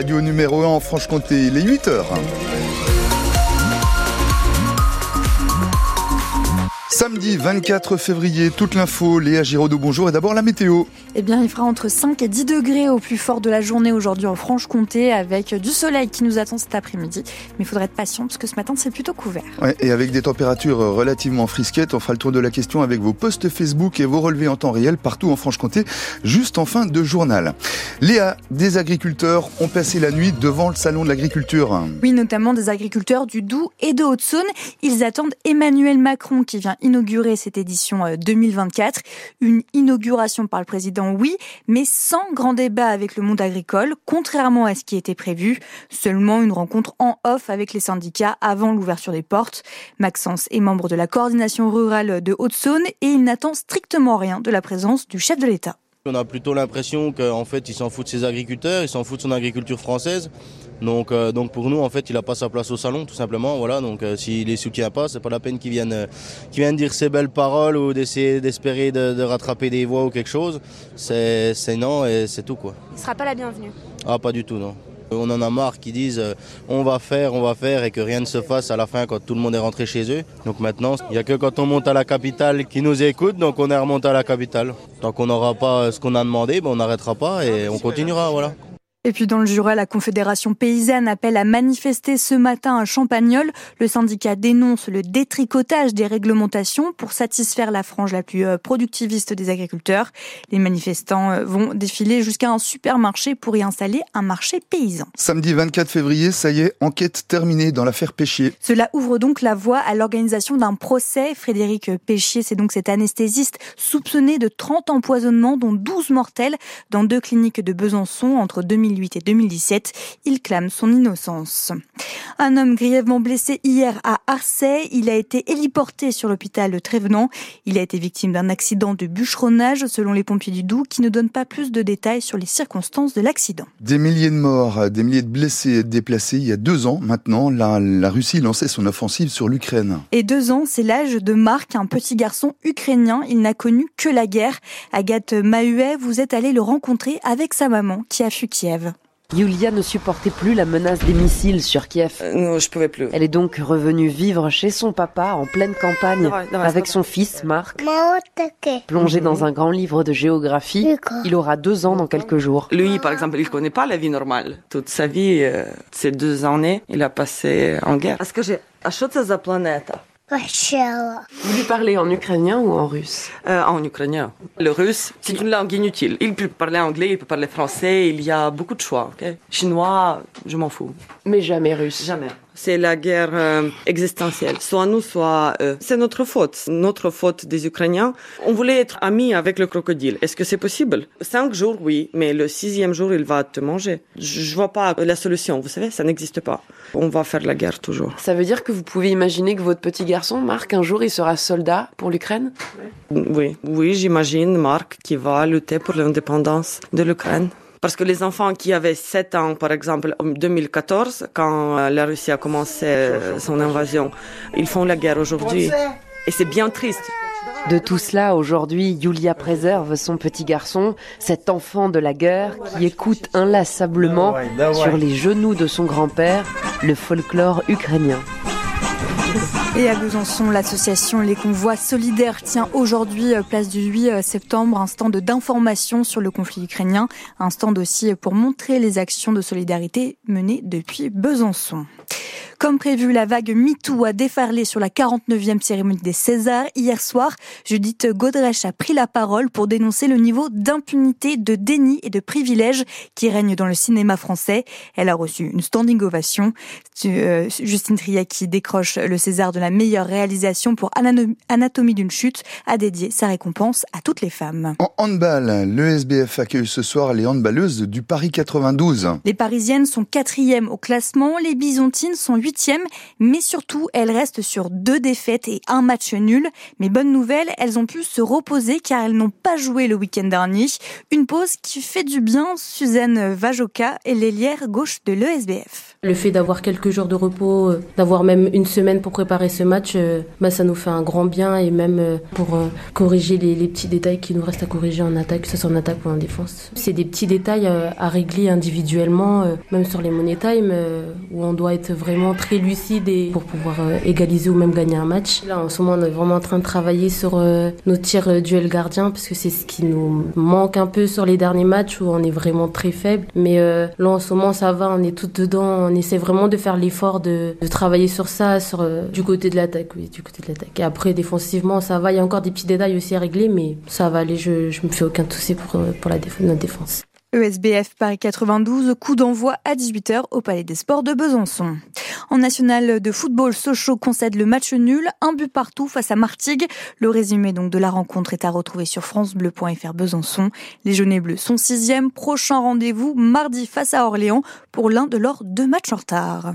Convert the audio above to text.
Radio numéro 1 en Franche-Comté, les 8 heures. Samedi 24 février, toute l'info, Léa Giraudot, bonjour. Et d'abord la météo. Eh bien, il fera entre 5 et 10 degrés au plus fort de la journée aujourd'hui en Franche-Comté, avec du soleil qui nous attend cet après-midi. Mais il faudra être patient parce que ce matin, c'est plutôt couvert. Ouais, et avec des températures relativement frisquettes, on fera le tour de la question avec vos posts Facebook et vos relevés en temps réel partout en Franche-Comté, juste en fin de journal. Léa, des agriculteurs ont passé la nuit devant le salon de l'agriculture. Oui, notamment des agriculteurs du Doubs et de Haute-Saône. Ils attendent Emmanuel Macron qui vient inaugurer cette édition 2024. Euh, Une inauguration par le président, oui, mais sans grand débat avec le monde agricole, contrairement à ce qui était prévu. Seulement une rencontre en off avec les syndicats avant l'ouverture des portes. Maxence est membre de la coordination rurale de Haute-Saône et il n'attend strictement rien de la présence du chef de l'État. On a plutôt l'impression qu'en fait, il s'en fout de ses agriculteurs, il s'en fout de son agriculture française. Donc, euh, donc pour nous, en fait, il n'a pas sa place au salon, tout simplement. Voilà. Donc, euh, s'il les soutient pas, c'est pas la peine qu'il vienne, euh, qu'il vienne dire ses belles paroles ou d'essayer d'espérer de, de, rattraper des voix ou quelque chose. C'est, c'est non et c'est tout quoi. Il sera pas la bienvenue. Ah, pas du tout, non. On en a marre qui disent euh, on va faire, on va faire et que rien ne se fasse à la fin quand tout le monde est rentré chez eux. Donc maintenant, il n'y a que quand on monte à la capitale qui nous écoute, donc on est remonté à la capitale. Tant qu'on n'aura pas ce qu'on a demandé, ben on n'arrêtera pas et on continuera, voilà. Et puis dans le Jura, la Confédération paysanne appelle à manifester ce matin à Champagnol. Le syndicat dénonce le détricotage des réglementations pour satisfaire la frange la plus productiviste des agriculteurs. Les manifestants vont défiler jusqu'à un supermarché pour y installer un marché paysan. Samedi 24 février, ça y est, enquête terminée dans l'affaire Péchier. Cela ouvre donc la voie à l'organisation d'un procès. Frédéric Péchier, c'est donc cet anesthésiste soupçonné de 30 empoisonnements, dont 12 mortels, dans deux cliniques de Besançon entre 2008 et 2017. Il clame son innocence. Un homme grièvement blessé hier à Arcey. Il a été héliporté sur l'hôpital de Trévenant. Il a été victime d'un accident de bûcheronnage, selon les pompiers du Doubs, qui ne donnent pas plus de détails sur les circonstances de l'accident. Des milliers de morts, des milliers de blessés déplacés. Il y a deux ans maintenant, la, la Russie lançait son offensive sur l'Ukraine. Et deux ans, c'est l'âge de Marc, un petit garçon ukrainien. Il n'a connu que la guerre. Agathe Mahuet, vous êtes allée le rencontrer avec sa maman qui a fui Kiev. Yulia ne supportait plus la menace des missiles sur Kiev. Euh, non, je pouvais plus. Elle est donc revenue vivre chez son papa en pleine campagne avec son fils Marc. Plongé dans un grand livre de géographie, il aura deux ans dans quelques jours. Lui, par exemple, il connaît pas la vie normale. Toute sa vie, euh, ces deux années, il a passé en guerre. Скажи, а що це за планета? Vous lui parlez en ukrainien ou en russe? Euh, En ukrainien. Le russe, c'est une langue inutile. Il peut parler anglais, il peut parler français, il y a beaucoup de choix. Okay Chinois, je m'en fous. Mais jamais russe Jamais. C'est la guerre euh, existentielle. Soit nous, soit eux. C'est notre faute. Notre faute des Ukrainiens. On voulait être amis avec le crocodile. Est-ce que c'est possible? Cinq jours, oui. Mais le sixième jour, il va te manger. Je vois pas la solution. Vous savez, ça n'existe pas. On va faire la guerre toujours. Ça veut dire que vous pouvez imaginer que votre petit garçon, Marc, un jour, il sera soldat pour l'Ukraine? Oui. Oui, j'imagine Marc qui va lutter pour l'indépendance de l'Ukraine. Parce que les enfants qui avaient 7 ans, par exemple, en 2014, quand la Russie a commencé son invasion, ils font la guerre aujourd'hui. Et c'est bien triste. De tout cela, aujourd'hui, Yulia préserve son petit garçon, cet enfant de la guerre qui écoute inlassablement sur les genoux de son grand-père le folklore ukrainien. Et à Besançon, l'association Les Convois Solidaires tient aujourd'hui, place du 8 septembre, un stand d'information sur le conflit ukrainien, un stand aussi pour montrer les actions de solidarité menées depuis Besançon. Comme prévu, la vague MeToo a déferlé sur la 49e cérémonie des Césars. Hier soir, Judith Godrèche a pris la parole pour dénoncer le niveau d'impunité, de déni et de privilège qui règne dans le cinéma français. Elle a reçu une standing ovation. Euh, Justine Triet qui décroche le César de la meilleure réalisation pour Anatomie d'une chute a dédié sa récompense à toutes les femmes. En handball, le SBF accueille ce soir les handballeuses du Paris 92. Les Parisiennes sont quatrièmes au classement, les Byzantines sont huitièmes, mais surtout elles restent sur deux défaites et un match nul. Mais bonne nouvelle, elles ont pu se reposer car elles n'ont pas joué le week-end dernier. Une pause qui fait du bien. Suzanne Vajoka est l'ailière gauche de l'ESBF. Le fait d'avoir quelques jours de repos, d'avoir même une semaine pour préparer ce match, bah, ça nous fait un grand bien et même pour corriger les, les, petits détails qui nous restent à corriger en attaque, que ce soit en attaque ou en défense. C'est des petits détails à régler individuellement, même sur les money time, où on doit être vraiment très lucide et pour pouvoir égaliser ou même gagner un match. Là, en ce moment, on est vraiment en train de travailler sur nos tirs duel gardien parce que c'est ce qui nous manque un peu sur les derniers matchs où on est vraiment très faible. Mais euh, là, en ce moment, ça va, on est tout dedans. On essaie vraiment de faire l'effort de, travailler sur ça, sur, euh, du côté de l'attaque, oui, du côté de l'attaque. Et après, défensivement, ça va. Il y a encore des petits détails aussi à régler, mais ça va aller. Je, je me fais aucun souci pour, pour la défense, notre défense. ESBF Paris 92, coup d'envoi à 18h au Palais des Sports de Besançon. En national de football, Sochaux concède le match nul, un but partout face à Martigues. Le résumé donc de la rencontre est à retrouver sur francebleu.fr Besançon. Les jaunes et bleus sont sixième. Prochain rendez-vous mardi face à Orléans pour l'un de leurs deux matchs en retard.